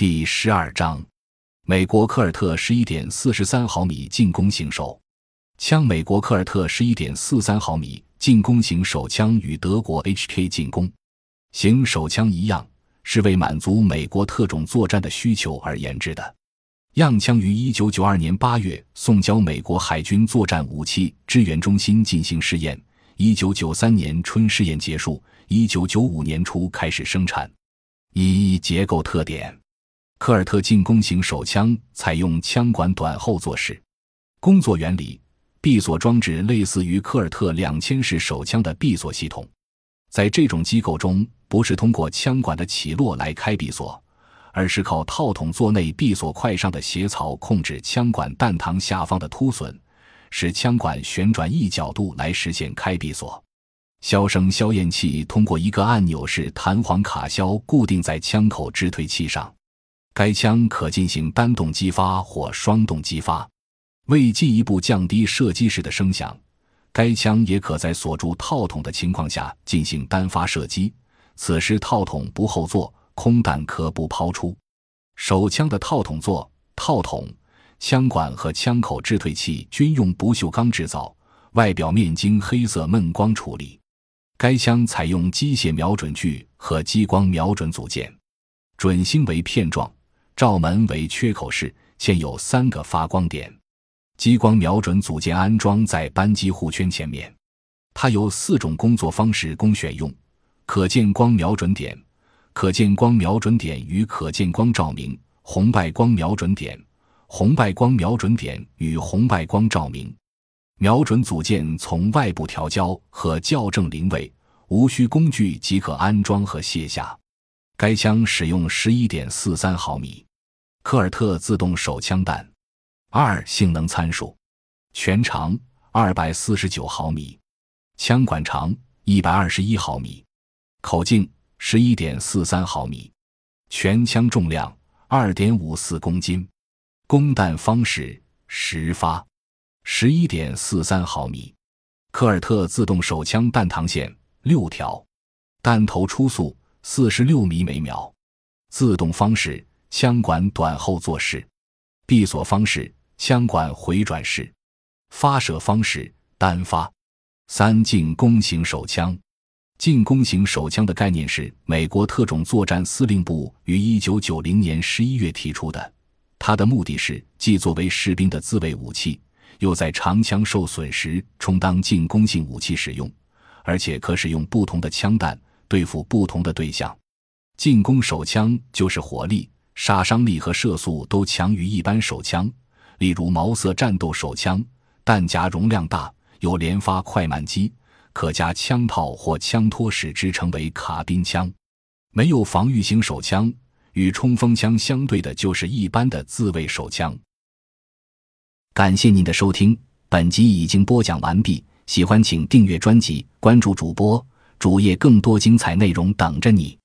第十二章，美国科尔特十一点四十三毫米进攻型手枪。美国科尔特十一点四三毫米进攻型手枪与德国 HK 进攻型手枪一样，是为满足美国特种作战的需求而研制的。样枪于一九九二年八月送交美国海军作战武器支援中心进行试验，一九九三年春试验结束，一九九五年初开始生产。一结构特点。科尔特进攻型手枪采用枪管短后座式，工作原理：闭锁装置类似于科尔特两千式手枪的闭锁系统。在这种机构中，不是通过枪管的起落来开闭锁，而是靠套筒座内闭锁块上的斜槽控制枪管弹膛下方的凸损，使枪管旋转一角度来实现开闭锁。消声消焰器通过一个按钮式弹簧卡销固定在枪口支推器上。该枪可进行单动击发或双动击发。为进一步降低射击时的声响，该枪也可在锁住套筒的情况下进行单发射击。此时套筒不后座，空弹可不抛出。手枪的套筒座、套筒、枪管和枪口制退器均用不锈钢制造，外表面经黑色闷光处理。该枪采用机械瞄准具和激光瞄准组件，准星为片状。罩门为缺口式，现有三个发光点，激光瞄准组件安装在扳机护圈前面。它有四种工作方式供选用：可见光瞄准点、可见光瞄准点与可见光照明、红外光瞄准点、红外光瞄准点与红外光照明。瞄准组件从外部调焦和校正临位，无需工具即可安装和卸下。该枪使用十一点四三毫米。科尔特自动手枪弹，二性能参数：全长二百四十九毫米，枪管长一百二十一毫米，口径十一点四三毫米，全枪重量二点五四公斤，供弹方式十发，十一点四三毫米。科尔特自动手枪弹膛线六条，弹头初速四十六米每秒，自动方式。枪管短后坐式，闭锁方式枪管回转式，发射方式单发。三进攻型手枪，进攻型手枪的概念是美国特种作战司令部于一九九零年十一月提出的。它的目的是既作为士兵的自卫武器，又在长枪受损时充当进攻性武器使用，而且可使用不同的枪弹对付不同的对象。进攻手枪就是火力。杀伤力和射速都强于一般手枪，例如毛瑟战斗手枪，弹夹容量大，有连发快慢机，可加枪套或枪托使之成为卡宾枪。没有防御型手枪，与冲锋枪相对的就是一般的自卫手枪。感谢您的收听，本集已经播讲完毕。喜欢请订阅专辑，关注主播主页，更多精彩内容等着你。